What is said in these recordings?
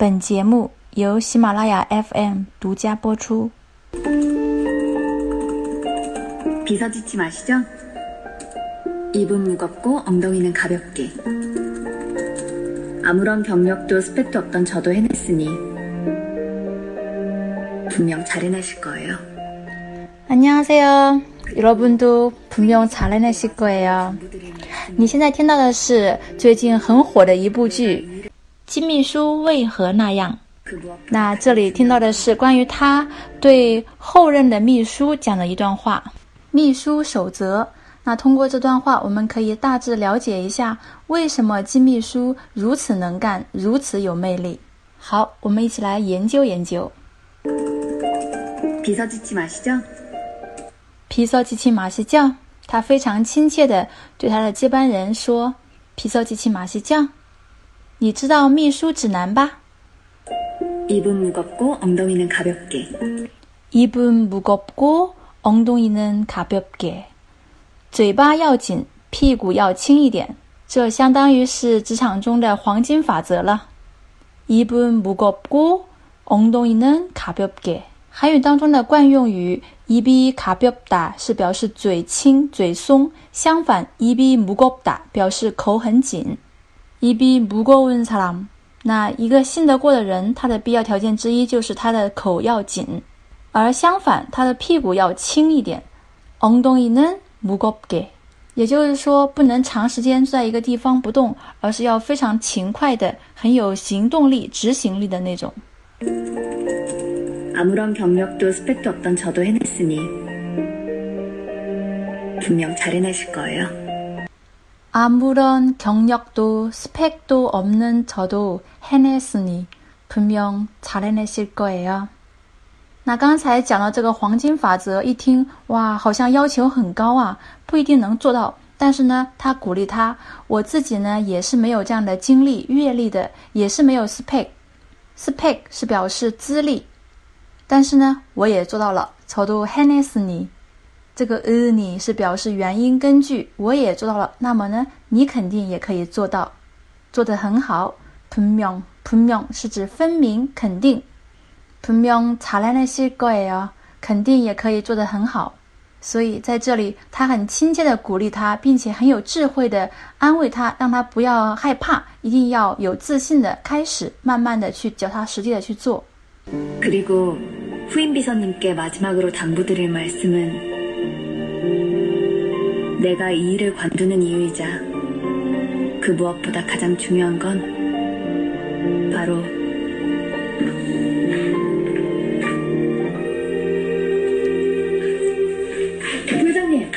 本节目由喜马拉雅 FM 独家播出。 비서지침 아시죠? 입은 무겁고 엉덩이는 가볍게. 아무런 경력도 스펙도 없던 저도 해냈으니 분명 잘 해내실 거예요. 안녕하세요，여러분도분명잘해내실거예요。你现在听到的是最近很火的一部剧《 金秘书为何那样？那这里听到的是关于他对后任的秘书讲的一段话，秘书守则。那通过这段话，我们可以大致了解一下为什么金秘书如此能干，如此有魅力。好，我们一起来研究研究。皮萨机器马戏教，皮萨机器马戏教，他非常亲切的对他的接班人说，皮萨机器马戏教。你知道秘书指南吧？ 입은 무겁고 엉덩이는 가볍게. 입은무겁고엉덩이는가볍게，嘴巴要紧，屁股要轻一点。这相当于是职场中的黄金法则了。입은무겁고엉덩이는가볍게。韩语当中的惯用语입이가볍다是表示嘴轻、嘴松，相反입이무겁다表示口很紧。 입이무거운사람，那一个信得过的人，他的必要条件之一就是他的口要紧。而相反，他的屁股要轻一点。엉덩이는무겁게，也就是说，不能长时间坐在一个地方不动，而是要非常勤快的、很有行动力、执行力的那种。 아무런 경력도 스펙도 없던 저도 해냈으니 분명 잘 해내실 거예요. 아무런 경력도 스펙도 없는 저도 해냈으니 분명 잘 해내실 거예요. 那刚才讲到这个黄金法则，一听哇，好像要求很高啊，不一定能做到。但是呢，他鼓励他，我自己呢也是没有这样的经历、阅历的，也是没有 spec。spec 是表示资历，但是呢，我也做到了。저도해냈으니， 这个呃你是表示原因根据，我也做到了。那么呢，你肯定也可以做到，做得很好。분명분명是指分明、肯定。분명잘해내실거예요，肯定也可以做得很好。所以在这里，他很亲切地鼓励他，并且很有智慧地安慰他，让他不要害怕，一定要有自信地开始，慢慢地去脚踏实地地去做。 그리고 후임 비서님께 마지막으로 당부드릴 말씀은 내가 이 일을 관두는 이유이자 그 무엇보다 가장 중요한 건 바로 부장님.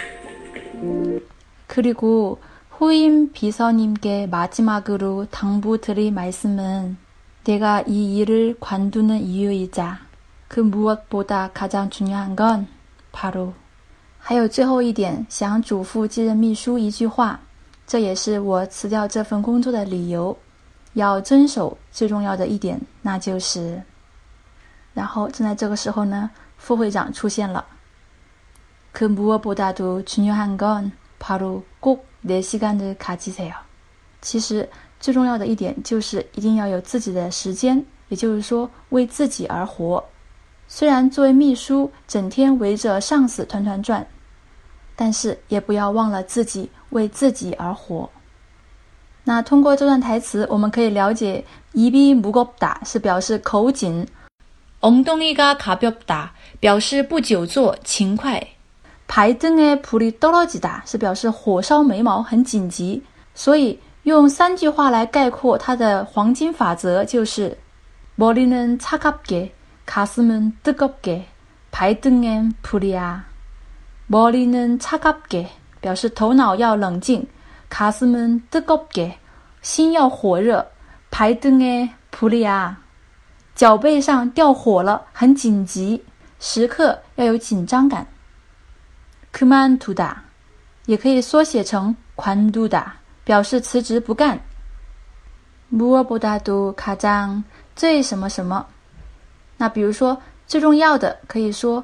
그리고 후임 비서님께 마지막으로 당부드릴 말씀은 내가 이 일을 관두는 이유이자 그 무엇보다 가장 중요한 건 바로 还有最后一点，想嘱咐继任秘书一句话，这也是我辞掉这份工作的理由。要遵守最重要的一点，那就是……然后正在这个时候呢，副会长出现了。그무엇보다도중요한건바로꼭내시간을가지세요。其实最重要的一点就是一定要有自己的时间，也就是说为自己而活。虽然作为秘书整天围着上司团团转， 但是也不要忘了自己为自己而活。那通过这段台词，我们可以了解입이무겁다是表示口紧，엉덩이가가볍다表示不久坐、勤快，발등에불이떨어지다是表示火烧眉毛、很紧急。所以用三句话来概括它的黄金法则就是：머리는차갑게 가슴은 뜨겁게, 발등엔 불이야. 머리는 차갑게 表示头脑要冷静 가슴은 뜨겁게 心要火热 발등에 불이야 脚背上掉火了，很紧急，时刻要有紧张感。그만두다也可以缩写成 관두다，表示辞职不干。무엇보다도 가장 最什么什么。那比如说最重要的，可以说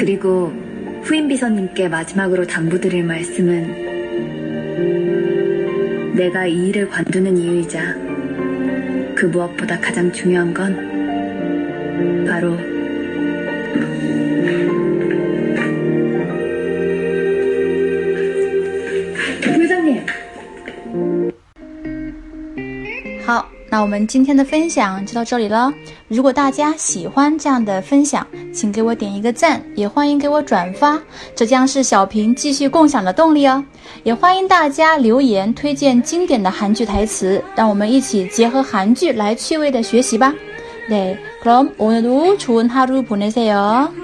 그리고 후임 비서님께 마지막으로 당부드릴 말씀은 내가 이 일을 관두는 이유이자 그 무엇보다 가장 중요한 건 바로 那我们今天的分享就到这里了。如果大家喜欢这样的分享，请给我点一个赞，也欢迎给我转发，这将是小平继续共享的动力哦。也欢迎大家留言推荐经典的韩剧台词，让我们一起结合韩剧来趣味的学习吧。 네, 그럼 오늘도 좋은 하루 보내세요.